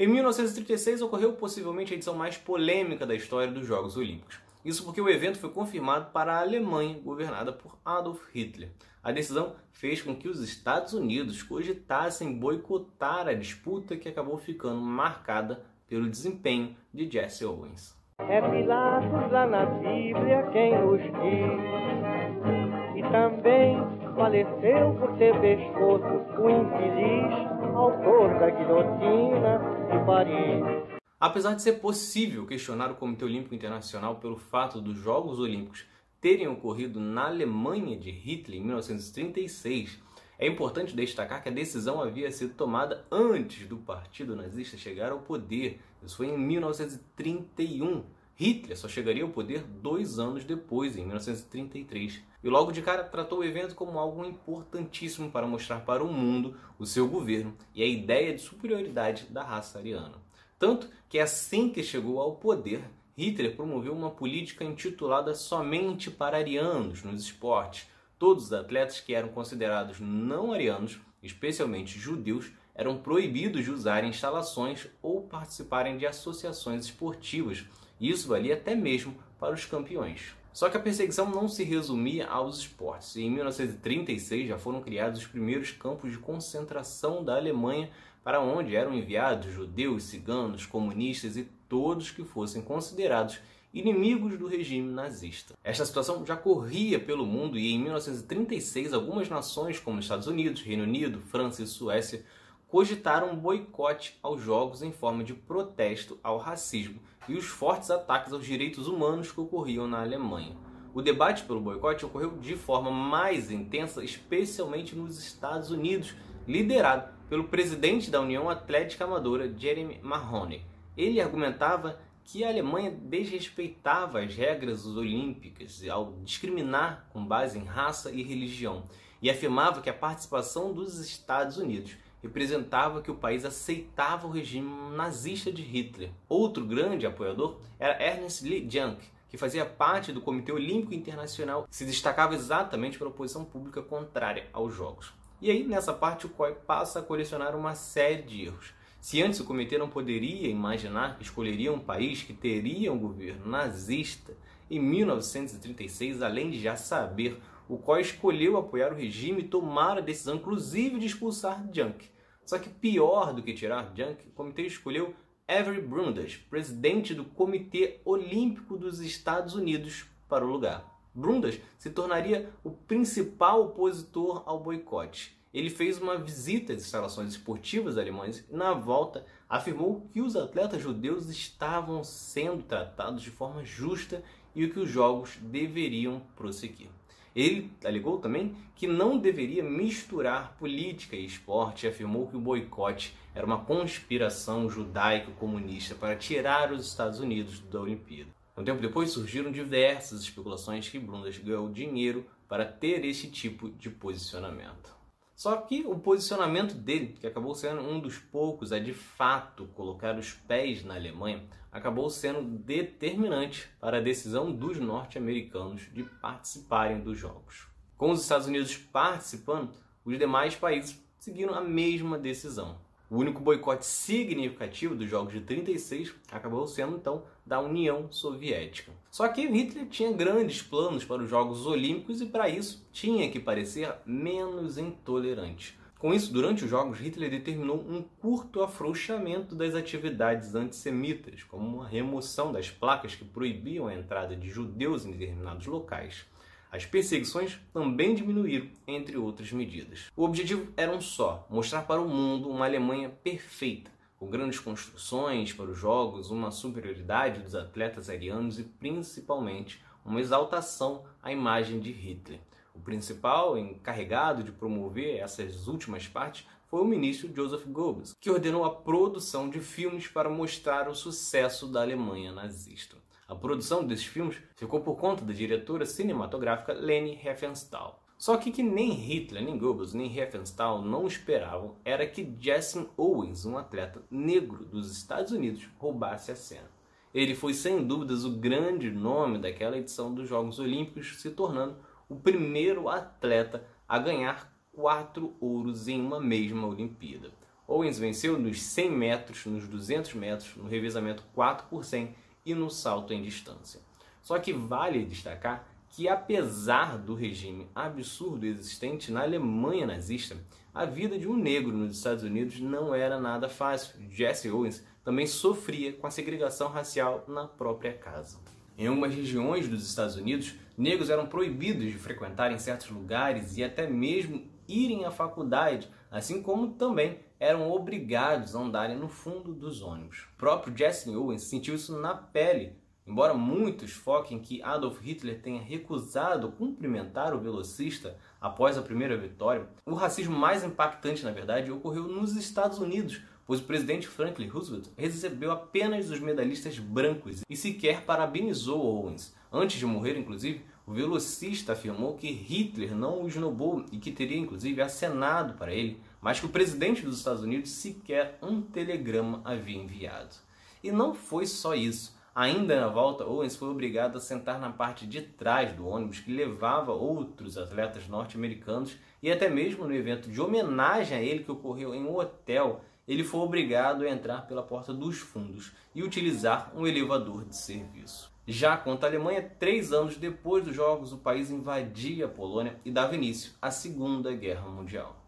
Em 1936 ocorreu possivelmente a edição mais polêmica da história dos Jogos Olímpicos. Isso porque o evento foi confirmado para a Alemanha, governada por Adolf Hitler. A decisão fez com que os Estados Unidos cogitassem boicotar a disputa que acabou ficando marcada pelo desempenho de Jesse Owens. É Pilatos lá na Bíblia quem nos diz, e também faleceu por ter pescoço o infeliz autor da guilhotina de Paris. Apesar de ser possível questionar o Comitê Olímpico Internacional pelo fato dos Jogos Olímpicos terem ocorrido na Alemanha de Hitler em 1936, é importante destacar que a decisão havia sido tomada antes do Partido Nazista chegar ao poder. Isso foi em 1931. Hitler só chegaria ao poder dois anos depois, em 1933. E logo de cara tratou o evento como algo importantíssimo para mostrar para o mundo o seu governo e a ideia de superioridade da raça ariana. Tanto que assim que chegou ao poder, Hitler promoveu uma política intitulada somente para arianos nos esportes. Todos os atletas que eram considerados não arianos, especialmente judeus, eram proibidos de usar instalações ou participarem de associações esportivas. Isso valia até mesmo para os campeões. Só que a perseguição não se resumia aos esportes. Em 1936 já foram criados os primeiros campos de concentração da Alemanha para onde eram enviados judeus, ciganos, comunistas e todos que fossem considerados inimigos do regime nazista. Esta situação já corria pelo mundo e em 1936 algumas nações como Estados Unidos, Reino Unido, França e Suécia cogitaram um boicote aos jogos em forma de protesto ao racismo e os fortes ataques aos direitos humanos que ocorriam na Alemanha. O debate pelo boicote ocorreu de forma mais intensa, especialmente nos Estados Unidos, liderado pelo presidente da União Atlética Amadora, Jeremy Mahoney. Ele argumentava que a Alemanha desrespeitava as regras olímpicas ao discriminar com base em raça e religião e afirmava que a participação dos Estados Unidos representava que o país aceitava o regime nazista de Hitler. Outro grande apoiador era Ernest Lee Junk, que fazia parte do Comitê Olímpico Internacional, se destacava exatamente pela posição pública contrária aos Jogos. E aí, nessa parte, o COI passa a colecionar uma série de erros. Se antes o comitê não poderia imaginar que escolheria um país que teria um governo nazista, em 1936, além de já saber, o COI escolheu apoiar o regime e tomar a decisão, inclusive, de expulsar Junk. Só que pior do que tirar Junk, o comitê escolheu Avery Brundage, presidente do Comitê Olímpico dos Estados Unidos, para o lugar. Brundas se tornaria o principal opositor ao boicote. Ele fez uma visita às instalações esportivas alemãs e, na volta, afirmou que os atletas judeus estavam sendo tratados de forma justa e que os jogos deveriam prosseguir. Ele alegou também que não deveria misturar política e esporte e afirmou que o boicote era uma conspiração judaico-comunista para tirar os Estados Unidos da Olimpíada. Um tempo depois surgiram diversas especulações que Blundas ganhou dinheiro para ter esse tipo de posicionamento. Só que o posicionamento dele, que acabou sendo um dos poucos a de fato colocar os pés na Alemanha, acabou sendo determinante para a decisão dos norte-americanos de participarem dos Jogos. Com os Estados Unidos participando, os demais países seguiram a mesma decisão. O único boicote significativo dos Jogos de 36 acabou sendo então da União Soviética. Só que Hitler tinha grandes planos para os Jogos Olímpicos e para isso tinha que parecer menos intolerante. Com isso, durante os Jogos, Hitler determinou um curto afrouxamento das atividades antissemitas, como a remoção das placas que proibiam a entrada de judeus em determinados locais. As perseguições também diminuíram, entre outras medidas. O objetivo era um só: mostrar para o mundo uma Alemanha perfeita, com grandes construções para os jogos, uma superioridade dos atletas arianos e principalmente uma exaltação à imagem de Hitler. O principal encarregado de promover essas últimas partes foi o ministro Joseph Goebbels, que ordenou a produção de filmes para mostrar o sucesso da Alemanha nazista. A produção desses filmes ficou por conta da diretora cinematográfica Leni Riefenstahl. Só que que nem Hitler, nem Goebbels, nem Riefenstahl não esperavam era que Jesse Owens, um atleta negro dos Estados Unidos, roubasse a cena. Ele foi sem dúvidas o grande nome daquela edição dos Jogos Olímpicos, se tornando o primeiro atleta a ganhar quatro ouros em uma mesma Olimpíada. Owens venceu nos 100 metros, nos 200 metros, no revezamento 4 por 100 e no salto em distância. Só que vale destacar que, apesar do regime absurdo existente na Alemanha nazista, a vida de um negro nos Estados Unidos não era nada fácil. Jesse Owens também sofria com a segregação racial na própria casa. Em algumas regiões dos Estados Unidos, negros eram proibidos de frequentarem certos lugares e até mesmo irem à faculdade, assim como também eram obrigados a andarem no fundo dos ônibus. O próprio Jesse Owens sentiu isso na pele, embora muitos foquem que Adolf Hitler tenha recusado cumprimentar o velocista após a primeira vitória. O racismo mais impactante, na verdade, ocorreu nos Estados Unidos, pois o presidente Franklin Roosevelt recebeu apenas os medalhistas brancos e sequer parabenizou Owens. Antes de morrer, inclusive, o velocista afirmou que Hitler não o esnobou e que teria inclusive acenado para ele, mas que o presidente dos Estados Unidos sequer um telegrama havia enviado. E não foi só isso. Ainda na volta, Owens foi obrigado a sentar na parte de trás do ônibus que levava outros atletas norte-americanos e até mesmo no evento de homenagem a ele que ocorreu em um hotel, ele foi obrigado a entrar pela porta dos fundos e utilizar um elevador de serviço. Já quanto à Alemanha, três anos depois dos Jogos, o país invadia a Polônia e dava início à Segunda Guerra Mundial.